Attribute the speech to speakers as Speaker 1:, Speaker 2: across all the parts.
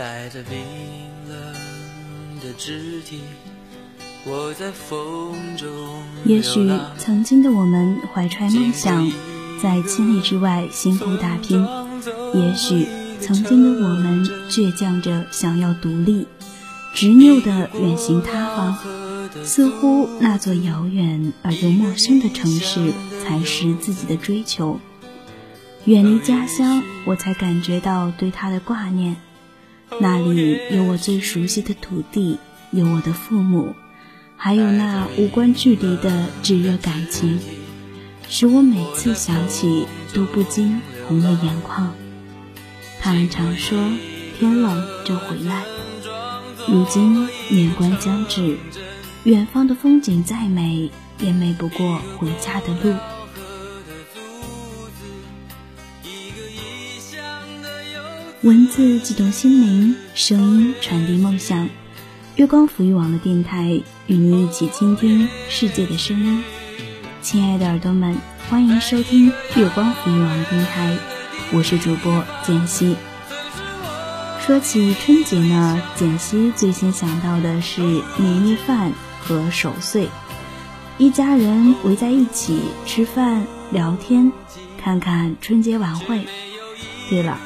Speaker 1: 带着冰冷的肢体，我在风中。
Speaker 2: 也许曾经的我们怀揣梦想，在千里之外辛苦打拼；也许曾经的我们倔强着想要独立，执拗的远行他方。似乎那座遥远而又陌生的城市，才是自己的追求。远离家乡，我才感觉到对他的挂念。那里有我最熟悉的土地，有我的父母，还有那无关距离的炙热感情，使我每次想起都不禁红了眼眶。他们常说天冷就回来，如今年关将至，远方的风景再美，也美不过回家的路。文字激动心灵，声音传递梦想。月光抚育网络电台与您一起倾听世界的声音。亲爱的耳朵们，欢迎收听月光抚育网络电台，我是主播简溪。说起春节呢，简溪最先想到的是年夜饭和守岁，一家人围在一起吃饭聊天，看看春节晚会。对了。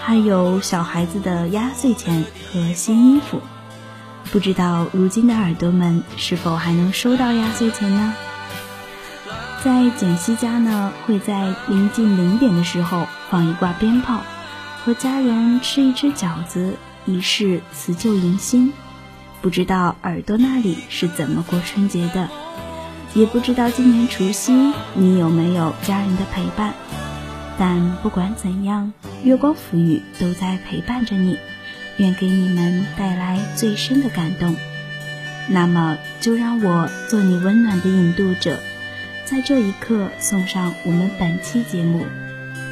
Speaker 2: 还有小孩子的压岁钱和新衣服，不知道如今的耳朵们是否还能收到压岁钱呢？在简溪家呢，会在临近零点的时候放一挂鞭炮，和家人吃一吃饺子，以示辞旧迎新。不知道耳朵那里是怎么过春节的，也不知道今年除夕你有没有家人的陪伴。但不管怎样，月光抚育都在陪伴着你，愿给你们带来最深的感动。那么，就让我做你温暖的引渡者，在这一刻送上我们本期节目。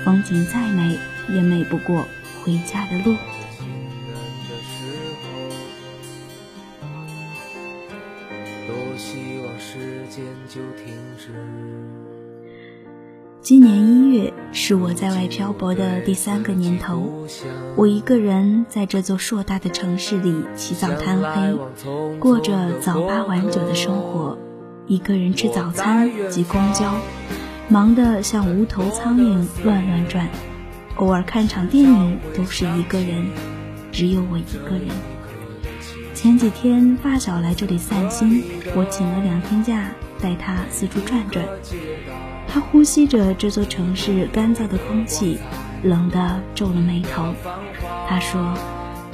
Speaker 2: 风景再美，也美不过回家的路。多希望时间就停止。今年一月是我在外漂泊的第三个年头，我一个人在这座硕大的城市里起早贪黑，过着早八晚九的生活，一个人吃早餐挤公交，忙得像无头苍蝇乱乱转，偶尔看场电影都是一个人，只有我一个人。前几天发小来这里散心，我请了两天假，带他四处转转。他呼吸着这座城市干燥的空气，冷得皱了眉头。他说：“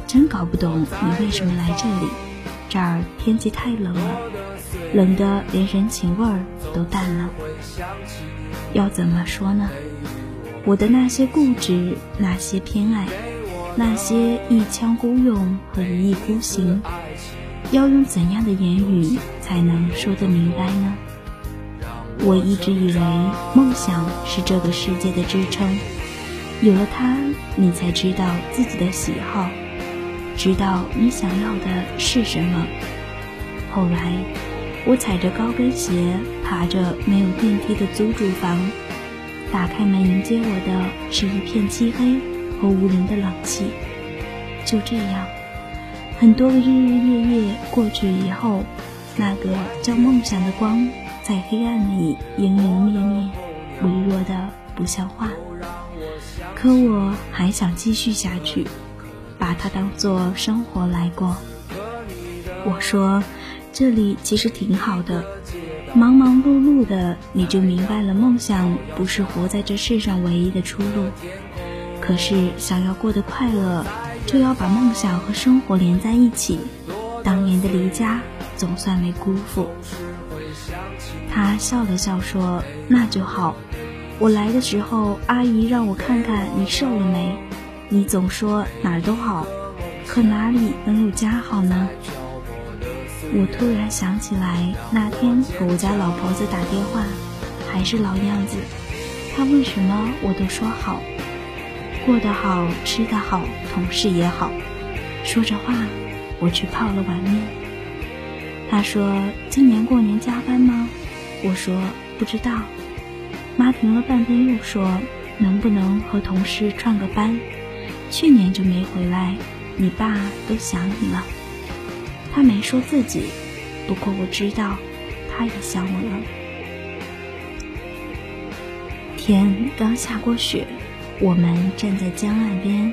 Speaker 2: 真搞不懂你为什么来这里，这儿天气太冷了，冷得连人情味儿都淡了。要怎么说呢？我的那些固执，那些偏爱，那些一腔孤勇和一意孤行，要用怎样的言语才能说得明白呢？”我一直以为梦想是这个世界的支撑，有了它，你才知道自己的喜好，知道你想要的是什么。后来，我踩着高跟鞋，爬着没有电梯的租住房，打开门迎接我的是一片漆黑和无人的冷气。就这样，很多个日日夜夜过去以后，那个叫梦想的光。在黑暗里，迎迎灭灭，微弱的不像话。可我还想继续下去，把它当做生活来过。我说，这里其实挺好的，忙忙碌碌的，你就明白了，梦想不是活在这世上唯一的出路。可是，想要过得快乐，就要把梦想和生活连在一起。当年的离家，总算没辜负。他笑了笑说：“那就好。我来的时候，阿姨让我看看你瘦了没。你总说哪儿都好，可哪里能有家好呢？”我突然想起来，那天和我家老婆子打电话，还是老样子。她问什么，我都说好。过得好，吃得好，同事也好。说着话，我去泡了碗面。他说：“今年过年加班吗？”我说不知道，妈停了半天又说能不能和同事串个班？去年就没回来，你爸都想你了。他没说自己，不过我知道，他也想我了。天刚下过雪，我们站在江岸边，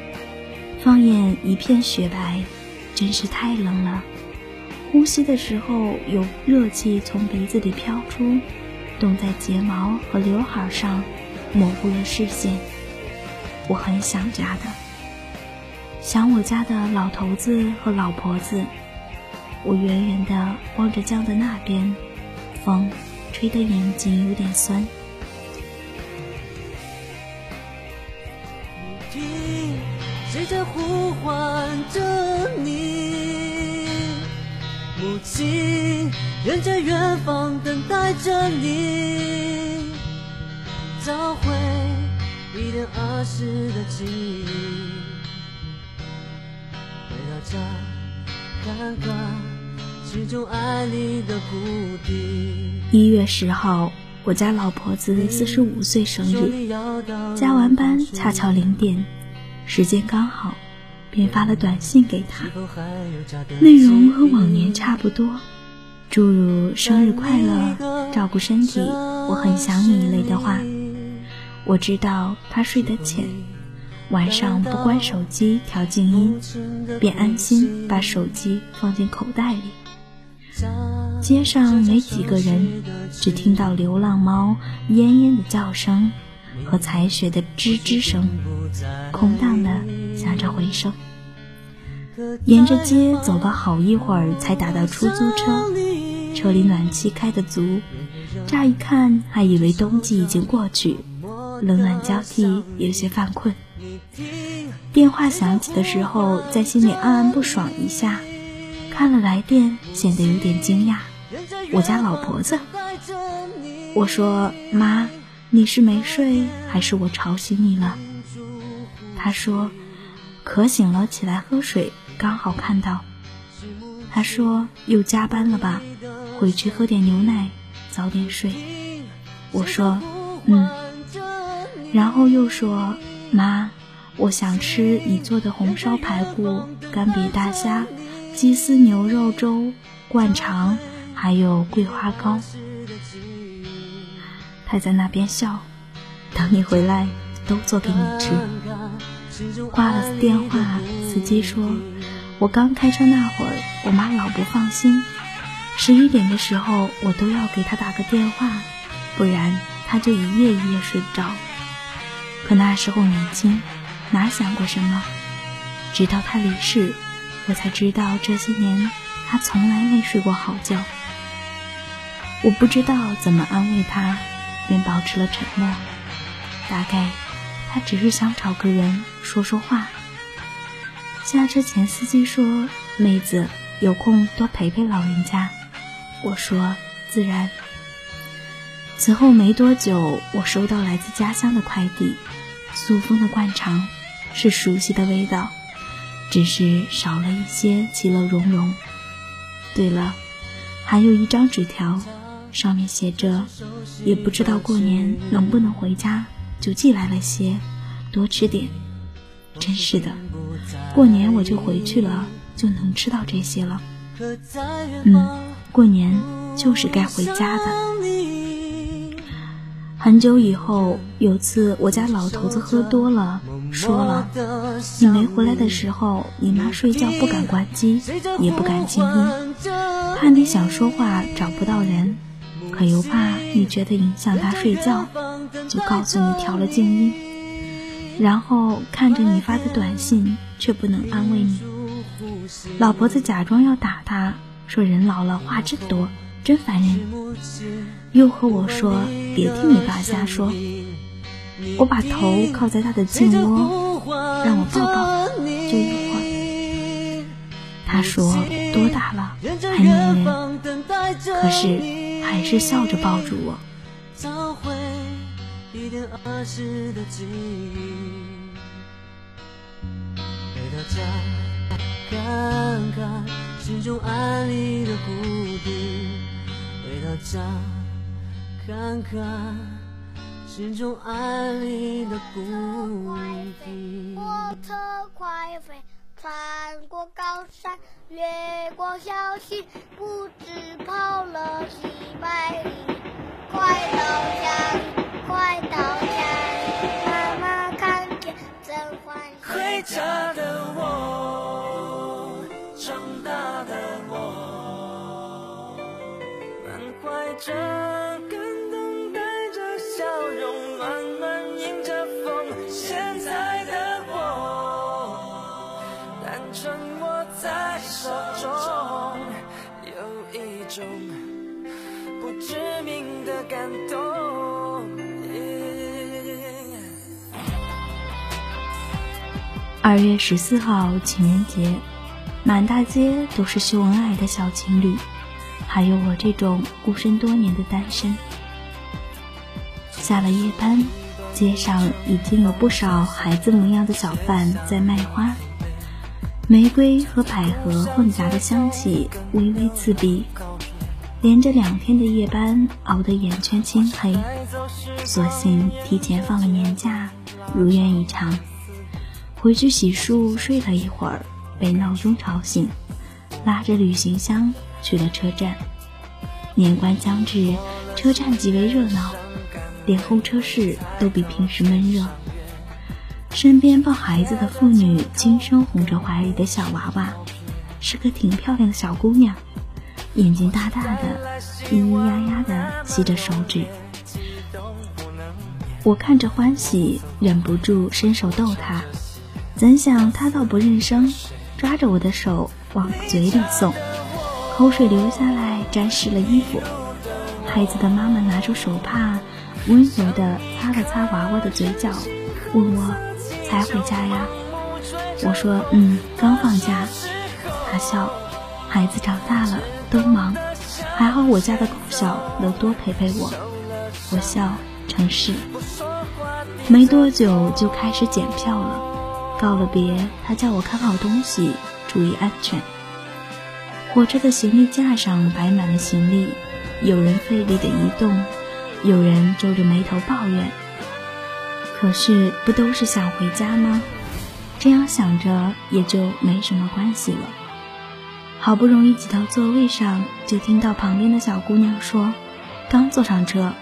Speaker 2: 放眼一片雪白，真是太冷了。呼吸的时候，有热气从鼻子里飘出，冻在睫毛和刘海上，模糊了视线。我很想家的，想我家的老头子和老婆子。我远远地望着江的那边，风吹得眼睛有点酸。
Speaker 1: 听，谁在呼唤着你？母亲，人在远方等待着你，找回一点儿时的记忆，回到家看看。
Speaker 2: 一月十号，我家老婆子四十五岁生日，加完班恰巧零点，时间刚好，便发了短信给他，内容和往年差不多，诸如生日快乐、照顾身体、我很想你一类的话。我知道他睡得浅，晚上不关手机调静音，便安心把手机放进口袋里。街上没几个人，只听到流浪猫奄奄的叫声和踩雪的吱吱声，空荡的响着回声。沿着街走了好一会儿，才打到出租车，车里暖气开得足，乍一看还以为冬季已经过去，冷暖交替，有些犯困。电话响起的时候，在心里暗暗不爽一下。看了来电，显得有点惊讶。我家老婆子，我说妈，你是没睡还是我吵醒你了？她说渴醒了，起来喝水，刚好看到。他说又加班了吧，回去喝点牛奶，早点睡。我说嗯，然后又说妈，我想吃你做的红烧排骨、干煸大虾。鸡丝牛肉粥、灌肠，还有桂花糕。他在那边笑，等你回来都做给你吃。挂了电话，司机说：“我刚开车那会儿，我妈老不放心，十一点的时候我都要给她打个电话，不然她就一夜一夜睡不着。可那时候年轻，哪想过什么？直到她离世。”我才知道这些年他从来没睡过好觉。我不知道怎么安慰他，便保持了沉默。大概他只是想找个人说说话。下车前，司机说：“妹子，有空多陪陪老人家。”我说：“自然。”此后没多久，我收到来自家乡的快递，塑封的灌肠，是熟悉的味道。只是少了一些其乐融融。对了，还有一张纸条，上面写着：“也不知道过年能不能回家，就寄来了些，多吃点。”真是的，过年我就回去了，就能吃到这些了。嗯，过年就是该回家的。很久以后，有次我家老头子喝多了，说了：“你没回来的时候，你妈睡觉不敢关机，也不敢静音，怕你想说话找不到人，可又怕你觉得影响她睡觉，就告诉你调了静音。然后看着你发的短信，却不能安慰你。老婆子假装要打他，说人老了话真多。”真烦人！又和我说别听你爸瞎说。我把头靠在他的颈窝，让我抱抱，就一会儿。他说多大了还粘人，可是还是笑着抱住我。一点儿时的记忆回到家看看心中安你的故事回到家看看心中安你的故飞
Speaker 3: 火车快飞穿过高山越过小溪不知跑了几百里快到家快到家里，妈妈看见真欢喜。
Speaker 1: 回家的我，长大的我，满怀着。
Speaker 2: 二月十四号情人节，满大街都是秀恩爱的小情侣，还有我这种孤身多年的单身。下了夜班，街上已经有不少孩子模样的小贩在卖花，玫瑰和百合混杂的香气微微刺鼻。连着两天的夜班熬得眼圈青黑，索性提前放了年假，如愿以偿。回去洗漱，睡了一会儿，被闹钟吵醒，拉着旅行箱去了车站。年关将至，车站极为热闹，连候车室都比平时闷热。身边抱孩子的妇女轻声哄着怀里的小娃娃，是个挺漂亮的小姑娘，眼睛大大的，咿咿呀呀的吸着手指。我看着欢喜，忍不住伸手逗她。怎想他倒不认生，抓着我的手往嘴里送，口水流下来沾湿了衣服。孩子的妈妈拿出手帕，温柔地擦了擦娃娃的嘴角，问我才回家呀？我说嗯，刚放假。他笑，孩子长大了都忙，还好我家的狗小能多陪陪我。我笑，成是。没多久就开始检票了。告了别，他叫我看好东西，注意安全。火车的行李架上摆满了行李，有人费力的移动，有人皱着眉头抱怨。可是不都是想回家吗？这样想着也就没什么关系了。好不容易挤到座位上，就听到旁边的小姑娘说：“刚坐上车，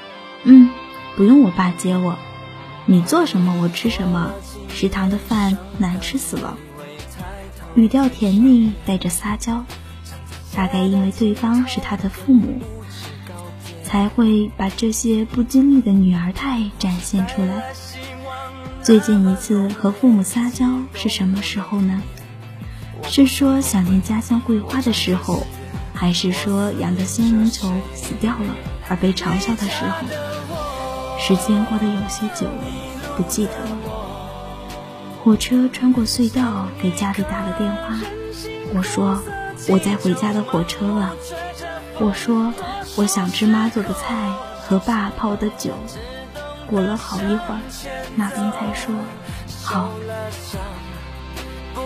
Speaker 2: 嗯，不用我爸接我，你做什么我吃什么。”食堂的饭难吃死了，语调甜腻，带着撒娇。大概因为对方是他的父母，才会把这些不经意的女儿态展现出来。最近一次和父母撒娇是什么时候呢？是说想念家乡桂花的时候，还是说养的仙人球死掉了而被嘲笑的时候？时间过得有些久，不记得了。火车穿过隧道，给家里打了电话。我说我在回家的火车了。我说我想吃妈做的菜和爸泡的酒。过了好一会儿，那边才说好。
Speaker 1: 总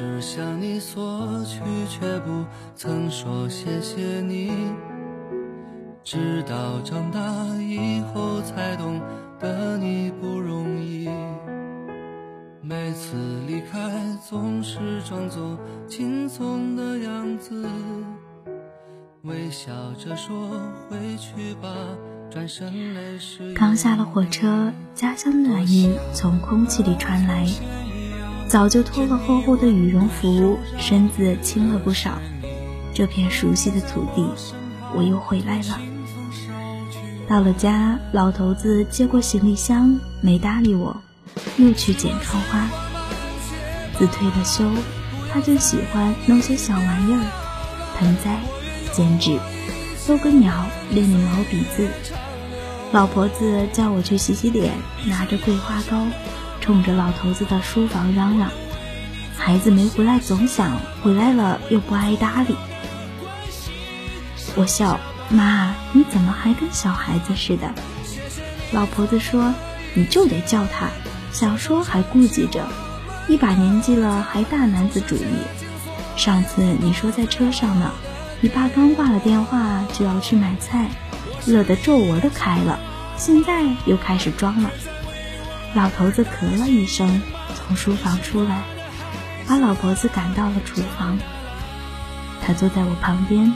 Speaker 1: 是向你索取，却不曾说谢谢你。直到长大以后，才懂得你不容易。每次离开，总是装作轻松的样子，微笑着说回去吧，转身
Speaker 2: 刚下了火车，家乡的暖意从空气里传来。早就脱了厚厚的羽绒服，身子轻了不少。这片熟悉的土地，我又回来了。到了家，老头子接过行李箱，没搭理我，又去剪窗花。自退了休，他就喜欢弄些小玩意儿，盆栽、剪纸、逗个鸟、练练毛笔字。老婆子叫我去洗洗脸，拿着桂花膏，冲着老头子的书房嚷嚷：“孩子没回来总想，回来了又不爱搭理。”我笑。妈，你怎么还跟小孩子似的？老婆子说：“你就得叫他，想说还顾忌着，一把年纪了还大男子主义。上次你说在车上呢，你爸刚挂了电话就要去买菜，乐得皱纹都开了，现在又开始装了。”老头子咳了一声，从书房出来，把老婆子赶到了厨房。他坐在我旁边。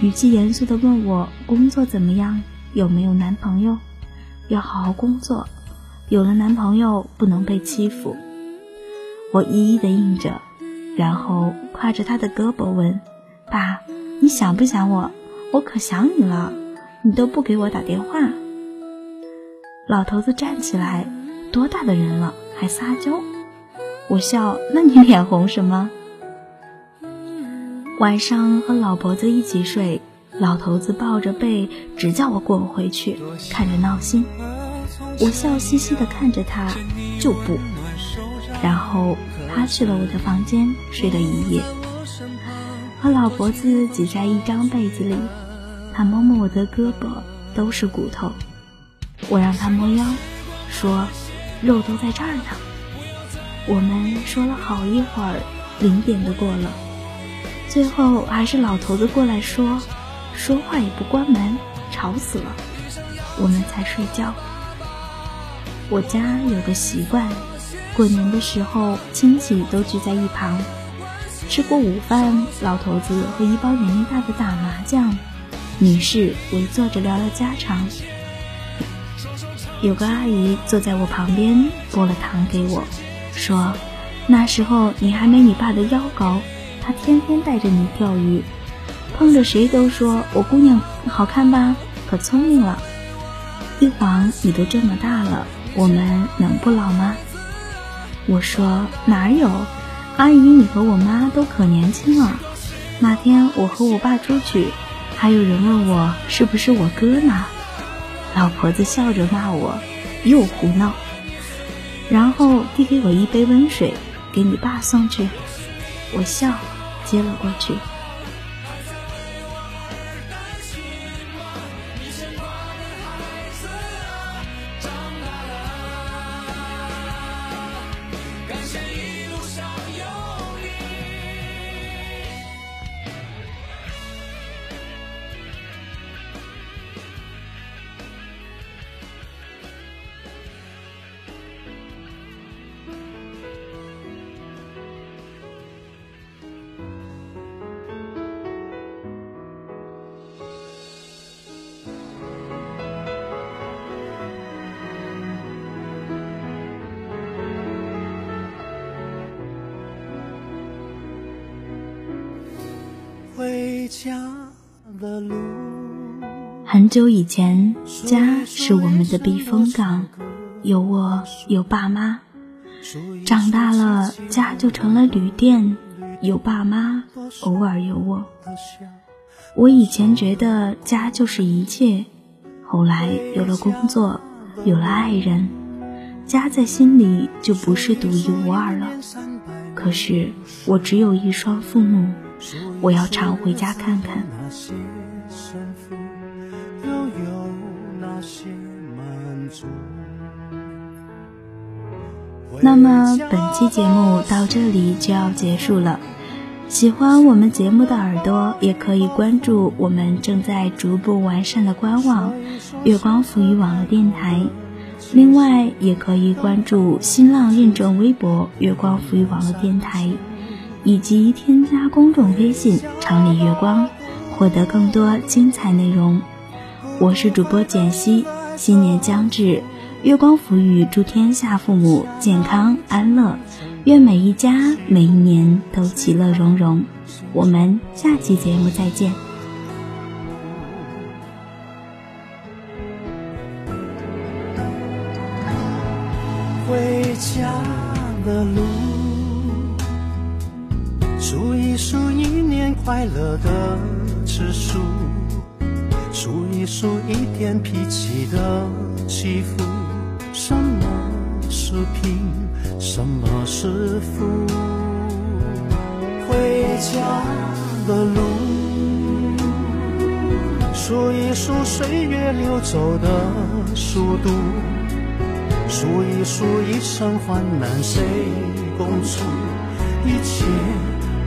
Speaker 2: 语气严肃地问我工作怎么样，有没有男朋友？要好好工作，有了男朋友不能被欺负。我一一的应着，然后挎着他的胳膊问：“爸，你想不想我？我可想你了，你都不给我打电话。”老头子站起来：“多大的人了，还撒娇？”我笑：“那你脸红什么？”晚上和老婆子一起睡，老头子抱着被只叫我滚回去，看着闹心。我笑嘻嘻的看着他，就不。然后他去了我的房间睡了一夜，和老婆子挤在一张被子里。他摸摸我的胳膊，都是骨头。我让他摸腰，说肉都在这儿呢。我们说了好一会儿，零点都过了。最后还是老头子过来说，说话也不关门，吵死了，我们才睡觉。我家有个习惯，过年的时候亲戚都聚在一旁，吃过午饭，老头子和一帮年龄大的打麻将，女士围坐着聊聊家常。有个阿姨坐在我旁边，剥了糖给我，说那时候你还没你爸的腰高。他天天带着你钓鱼，碰着谁都说我姑娘好看吧，可聪明了。一晃你都这么大了，我们能不老吗？我说哪有，阿姨你和我妈都可年轻了。那天我和我爸出去，还有人问我是不是我哥呢。老婆子笑着骂我又胡闹，然后递给我一杯温水，给你爸送去。我笑。接了过去。很久以前，家是我们的避风港，有我有爸妈。长大了，家就成了旅店，有爸妈，偶尔有我。我以前觉得家就是一切，后来有了工作，有了爱人，家在心里就不是独一无二了。可是我只有一双父母。我要常回家看看。那么本期节目到这里就要结束了。喜欢我们节目的耳朵也可以关注我们正在逐步完善的官网“月光浮语网络电台”，另外也可以关注新浪认证微博“月光浮语网络电台”。以及添加公众微信“常理月光”，获得更多精彩内容。我是主播简溪。新年将至，月光抚语，祝天下父母健康安乐，愿每一家每一年都其乐融融。我们下期节目再见。
Speaker 4: 回家的路，一数一年快乐的次数，数一数一天脾气的起伏。什么是贫，什么是富？回家的路，数一数岁月流走的速度。数一数一生患难谁共处，一切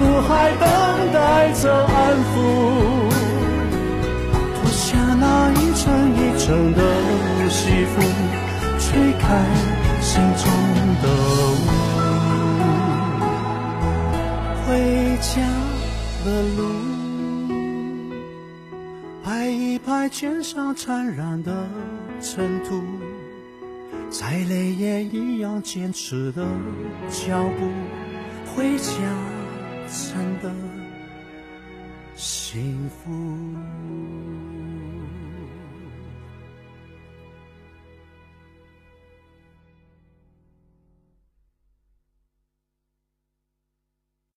Speaker 4: 孤独还等待着安抚。脱下那一层一层的西服，吹开心中的雾。回家的路，拍一拍肩上沾染的尘土，再累也一样坚持的脚步。回家真的幸福。